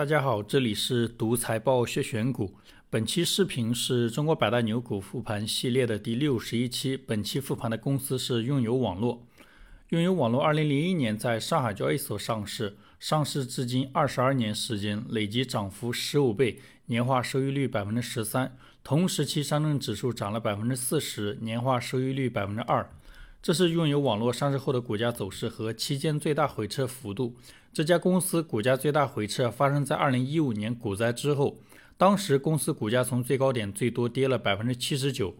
大家好，这里是独财报学选股。本期视频是中国百大牛股复盘系列的第六十一期。本期复盘的公司是用友网络。用友网络二零零一年在上海交易所上市，上市至今二十二年时间，累计涨幅十五倍，年化收益率百分之十三。同时期上证指数涨了百分之四十，年化收益率百分之二。这是用友网络上市后的股价走势和期间最大回撤幅度。这家公司股价最大回撤发生在二零一五年股灾之后，当时公司股价从最高点最多跌了百分之七十九。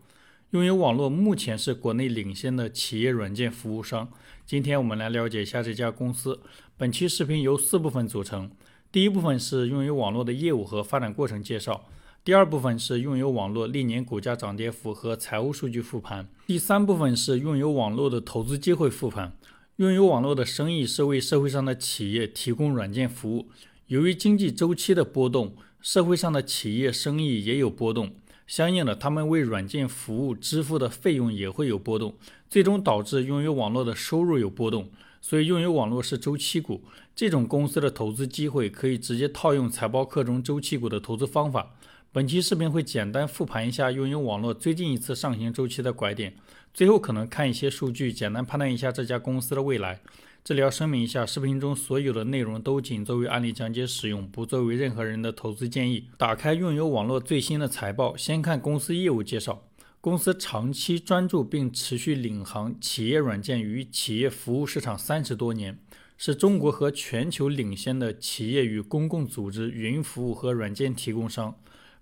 用友网络目前是国内领先的企业软件服务商。今天我们来了解一下这家公司。本期视频由四部分组成，第一部分是用友网络的业务和发展过程介绍。第二部分是用友网络历年股价涨跌幅和财务数据复盘。第三部分是用友网络的投资机会复盘。用友网络的生意是为社会上的企业提供软件服务。由于经济周期的波动，社会上的企业生意也有波动，相应的，他们为软件服务支付的费用也会有波动，最终导致用友网络的收入有波动。所以，用友网络是周期股。这种公司的投资机会可以直接套用财报课中周期股的投资方法。本期视频会简单复盘一下拥有网络最近一次上行周期的拐点，最后可能看一些数据，简单判断一下这家公司的未来。这里要声明一下，视频中所有的内容都仅作为案例讲解使用，不作为任何人的投资建议。打开拥有网络最新的财报，先看公司业务介绍。公司长期专注并持续领航企业软件与企业服务市场三十多年，是中国和全球领先的企业与公共组织云服务和软件提供商。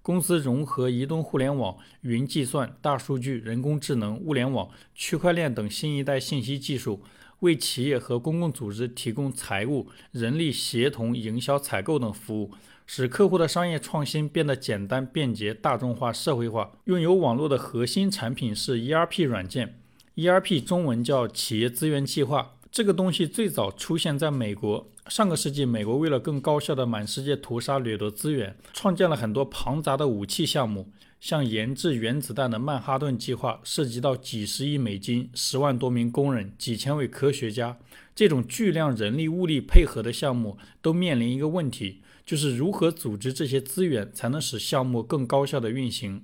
公司融合移动互联网、云计算、大数据、人工智能、物联网、区块链等新一代信息技术，为企业和公共组织提供财务、人力协同、营销、采购等服务，使客户的商业创新变得简单、便捷、大众化、社会化。拥有网络的核心产品是 ERP 软件，ERP 中文叫企业资源计划。这个东西最早出现在美国。上个世纪，美国为了更高效地满世界屠杀掠夺资源，创建了很多庞杂的武器项目，像研制原子弹的曼哈顿计划，涉及到几十亿美金、十万多名工人、几千位科学家。这种巨量人力物力配合的项目，都面临一个问题，就是如何组织这些资源，才能使项目更高效地运行。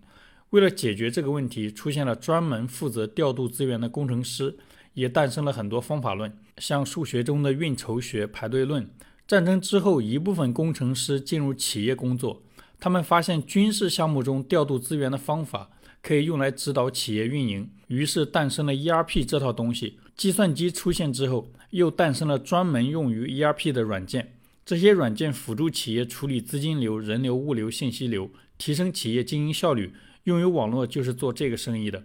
为了解决这个问题，出现了专门负责调度资源的工程师。也诞生了很多方法论，像数学中的运筹学、排队论。战争之后，一部分工程师进入企业工作，他们发现军事项目中调度资源的方法可以用来指导企业运营，于是诞生了 ERP 这套东西。计算机出现之后，又诞生了专门用于 ERP 的软件，这些软件辅助企业处理资金流、人流、物流、信息流，提升企业经营效率。用于网络就是做这个生意的。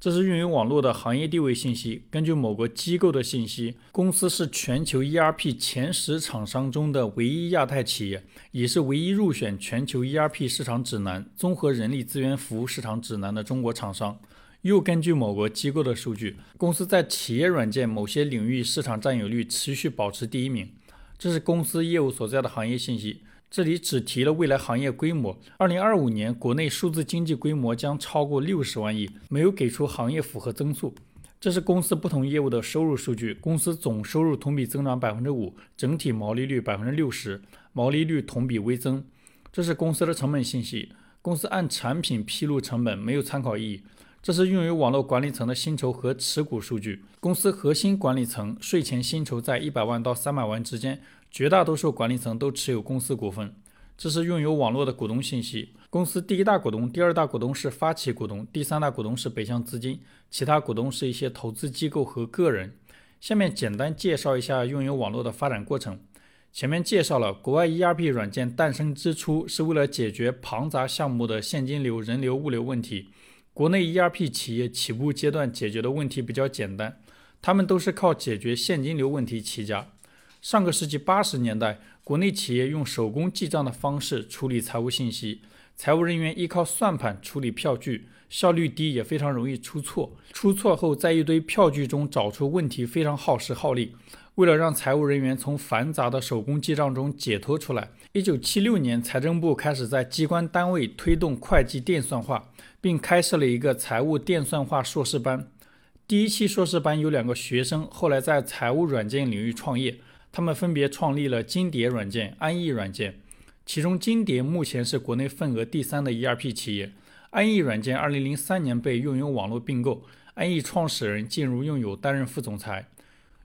这是运营网络的行业地位信息。根据某个机构的信息，公司是全球 ERP 前十厂商中的唯一亚太企业，也是唯一入选全球 ERP 市场指南综合人力资源服务市场指南的中国厂商。又根据某个机构的数据，公司在企业软件某些领域市场占有率持续保持第一名。这是公司业务所在的行业信息。这里只提了未来行业规模，二零二五年国内数字经济规模将超过六十万亿，没有给出行业复合增速。这是公司不同业务的收入数据，公司总收入同比增长百分之五，整体毛利率百分之六十，毛利率同比微增。这是公司的成本信息，公司按产品披露成本，没有参考意义。这是用于网络管理层的薪酬和持股数据，公司核心管理层税前薪酬在一百万到三百万之间。绝大多数管理层都持有公司股份，这是拥有网络的股东信息。公司第一大股东、第二大股东是发起股东，第三大股东是北向资金，其他股东是一些投资机构和个人。下面简单介绍一下拥有网络的发展过程。前面介绍了国外 ERP 软件诞生之初是为了解决庞杂项目的现金流、人流、物流问题。国内 ERP 企业起步阶段解决的问题比较简单，他们都是靠解决现金流问题起家。上个世纪八十年代，国内企业用手工记账的方式处理财务信息，财务人员依靠算盘处理票据，效率低，也非常容易出错。出错后，在一堆票据中找出问题，非常耗时耗力。为了让财务人员从繁杂的手工记账中解脱出来，一九七六年，财政部开始在机关单位推动会计电算化，并开设了一个财务电算化硕士班。第一期硕士班有两个学生，后来在财务软件领域创业。他们分别创立了金蝶软件、安逸软件。其中金蝶目前是国内份额第三的 ERP 企业。安逸软件2003年被用友网络并购，安逸创始人进入用友担任副总裁。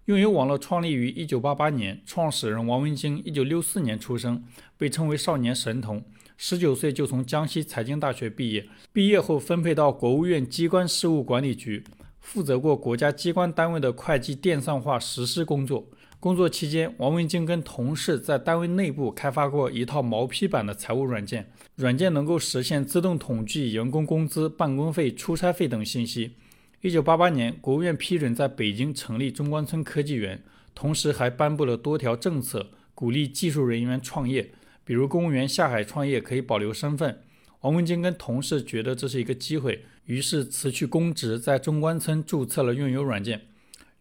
用友网络创立于1988年，创始人王文京1964年出生，被称为少年神童。19岁就从江西财经大学毕业，毕业后分配到国务院机关事务管理局，负责过国家机关单位的会计电算化实施工作。工作期间，王文京跟同事在单位内部开发过一套毛坯版的财务软件，软件能够实现自动统计员工工资、办公费、出差费等信息。一九八八年，国务院批准在北京成立中关村科技园，同时还颁布了多条政策，鼓励技术人员创业，比如公务员下海创业可以保留身份。王文京跟同事觉得这是一个机会，于是辞去公职，在中关村注册了用友软件。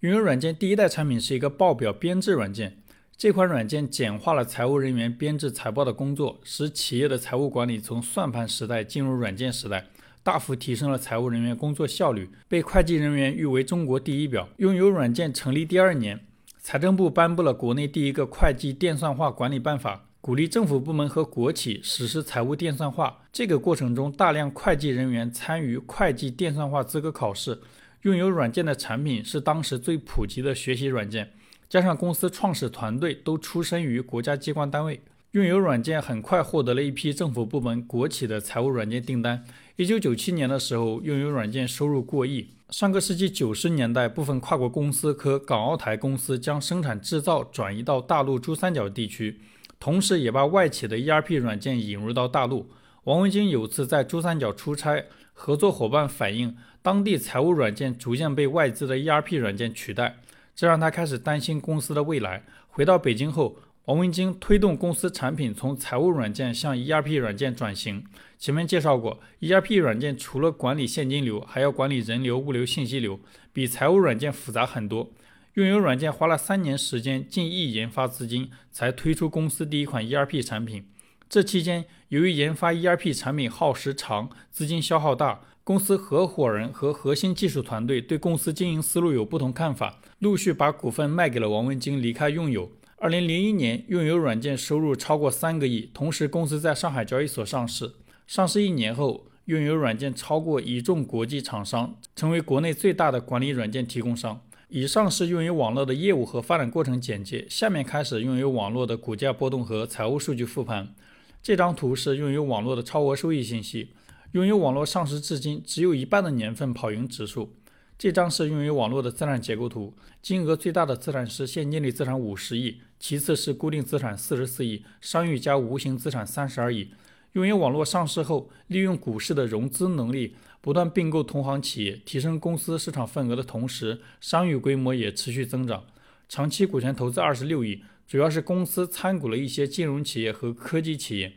用友软件第一代产品是一个报表编制软件，这款软件简化了财务人员编制财报的工作，使企业的财务管理从算盘时代进入软件时代。大幅提升了财务人员工作效率，被会计人员誉为中国第一表。拥有软件成立第二年，财政部颁布了国内第一个会计电算化管理办法，鼓励政府部门和国企实施财务电算化。这个过程中，大量会计人员参与会计电算化资格考试。拥有软件的产品是当时最普及的学习软件，加上公司创始团队都出身于国家机关单位。拥有软件很快获得了一批政府部门、国企的财务软件订单。一九九七年的时候，拥有软件收入过亿。上个世纪九十年代，部分跨国公司和港澳台公司将生产制造转移到大陆珠三角地区，同时也把外企的 ERP 软件引入到大陆。王文京有次在珠三角出差，合作伙伴反映当地财务软件逐渐被外资的 ERP 软件取代，这让他开始担心公司的未来。回到北京后，王文京推动公司产品从财务软件向 ERP 软件转型。前面介绍过，ERP 软件除了管理现金流，还要管理人流、物流、信息流，比财务软件复杂很多。用友软件花了三年时间，近亿研发资金，才推出公司第一款 ERP 产品。这期间，由于研发 ERP 产品耗时长、资金消耗大，公司合伙人和核心技术团队对公司经营思路有不同看法，陆续把股份卖给了王文京，离开用友。二零零一年，用友软件收入超过三个亿，同时公司在上海交易所上市。上市一年后，用友软件超过一众国际厂商，成为国内最大的管理软件提供商。以上是用友网络的业务和发展过程简介。下面开始用友网络的股价波动和财务数据复盘。这张图是用于网络的超额收益信息。拥有网络上市至今，只有一半的年份跑赢指数。这张是用于网络的资产结构图，金额最大的资产是现金类资产五十亿，其次是固定资产四十四亿，商誉加无形资产三十二亿。用于网络上市后，利用股市的融资能力，不断并购同行企业，提升公司市场份额的同时，商誉规模也持续增长。长期股权投资二十六亿，主要是公司参股了一些金融企业和科技企业。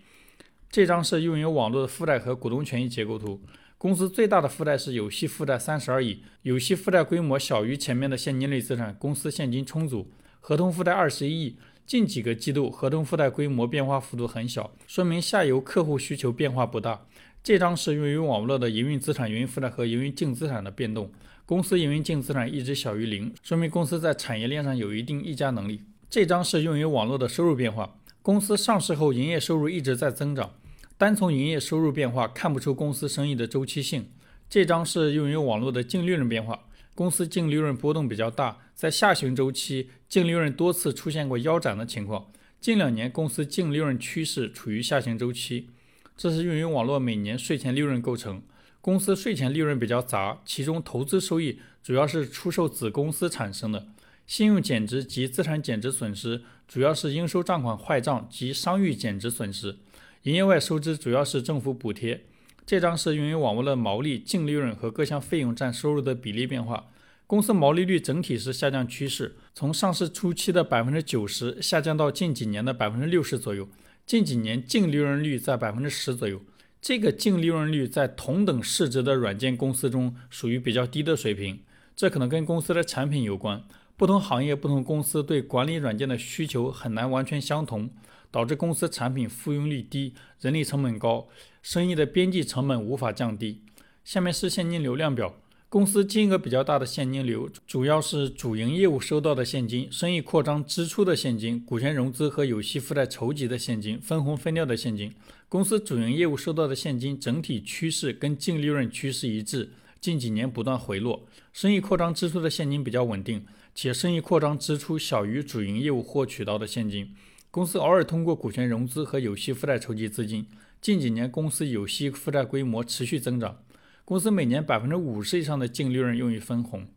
这张是用于网络的负债和股东权益结构图。公司最大的负债是有息负债三十二亿，有息负债规模小于前面的现金类资产，公司现金充足。合同负债二十一亿，近几个季度合同负债规模变化幅度很小，说明下游客户需求变化不大。这张是用于网络的营运资产、营运负债和营运净资产的变动。公司营运净资产一直小于零，说明公司在产业链上有一定议价能力。这张是用于网络的收入变化，公司上市后营业收入一直在增长。单从营业收入变化看不出公司生意的周期性。这张是用于网络的净利润变化，公司净利润波动比较大，在下行周期净利润多次出现过腰斩的情况。近两年公司净利润趋势处于下行周期。这是用于网络每年税前利润构成，公司税前利润比较杂，其中投资收益主要是出售子公司产生的，信用减值及资产减值损失主要是应收账款坏账及商誉减值损失。营业外收支主要是政府补贴。这张是用于网络的毛利、净利润和各项费用占收入的比例变化。公司毛利率整体是下降趋势，从上市初期的百分之九十下降到近几年的百分之六十左右。近几年净利润率在百分之十左右。这个净利润率在同等市值的软件公司中属于比较低的水平。这可能跟公司的产品有关。不同行业、不同公司对管理软件的需求很难完全相同。导致公司产品复用率低，人力成本高，生意的边际成本无法降低。下面是现金流量表，公司金额比较大的现金流，主要是主营业务收到的现金、生意扩张支出的现金、股权融资和有息负债筹集的现金、分红分掉的现金。公司主营业务收到的现金整体趋势跟净利润趋势一致，近几年不断回落。生意扩张支出的现金比较稳定，且生意扩张支出小于主营业务获取到的现金。公司偶尔通过股权融资和有息负债筹集资金。近几年公司有息负债规模持续增长。公司每年百分之五十以上的净利润用于分红。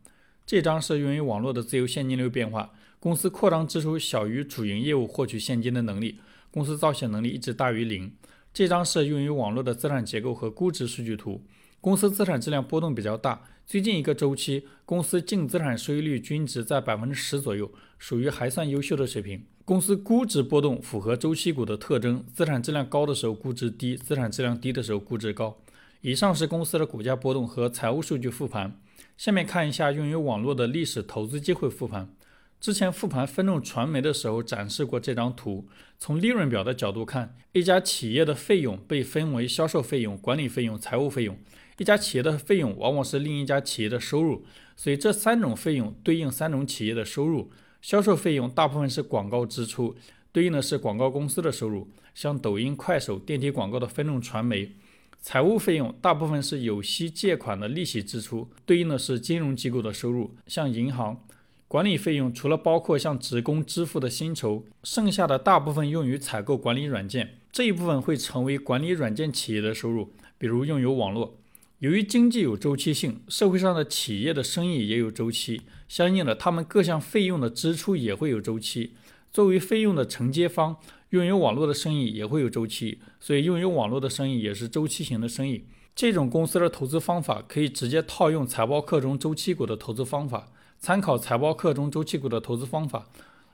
这张是用于网络的自由现金流变化。公司扩张支出小于主营业务获取现金的能力。公司造血能力一直大于零。这张是用于网络的资产结构和估值数据图。公司资产质量波动比较大。最近一个周期，公司净资产收益率均值在百分之十左右，属于还算优秀的水平。公司估值波动符合周期股的特征：资产质量高的时候估值低，资产质量低的时候估值高。以上是公司的股价波动和财务数据复盘。下面看一下用于网络的历史投资机会复盘。之前复盘分众传媒的时候展示过这张图。从利润表的角度看，一家企业的费用被分为销售费用、管理费用、财务费用。一家企业的费用往往是另一家企业的收入，所以这三种费用对应三种企业的收入。销售费用大部分是广告支出，对应的是广告公司的收入，像抖音、快手、电梯广告的分众传媒。财务费用大部分是有息借款的利息支出，对应的是金融机构的收入，像银行。管理费用除了包括向职工支付的薪酬，剩下的大部分用于采购管理软件，这一部分会成为管理软件企业的收入，比如用友网络。由于经济有周期性，社会上的企业的生意也有周期，相应的，他们各项费用的支出也会有周期。作为费用的承接方。用友网络的生意也会有周期，所以用友网络的生意也是周期型的生意。这种公司的投资方法可以直接套用财报课中周期股的投资方法。参考财报课中周期股的投资方法，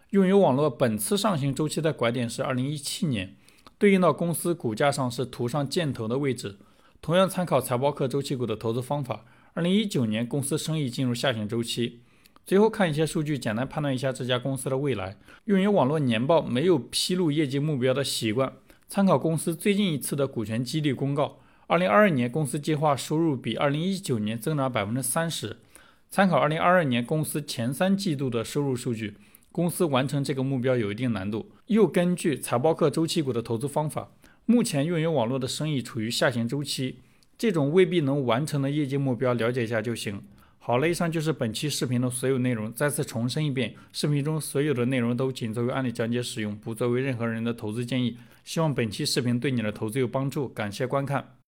用友网络本次上行周期的拐点是二零一七年，对应到公司股价上是图上箭头的位置。同样参考财报课周期股的投资方法，二零一九年公司生意进入下行周期。最后看一些数据，简单判断一下这家公司的未来。用于网络年报没有披露业绩目标的习惯，参考公司最近一次的股权激励公告。二零二二年公司计划收入比二零一九年增长百分之三十，参考二零二二年公司前三季度的收入数据，公司完成这个目标有一定难度。又根据财报课周期股的投资方法，目前运营网络的生意处于下行周期，这种未必能完成的业绩目标，了解一下就行。好了，以上就是本期视频的所有内容。再次重申一遍，视频中所有的内容都仅作为案例讲解使用，不作为任何人的投资建议。希望本期视频对你的投资有帮助，感谢观看。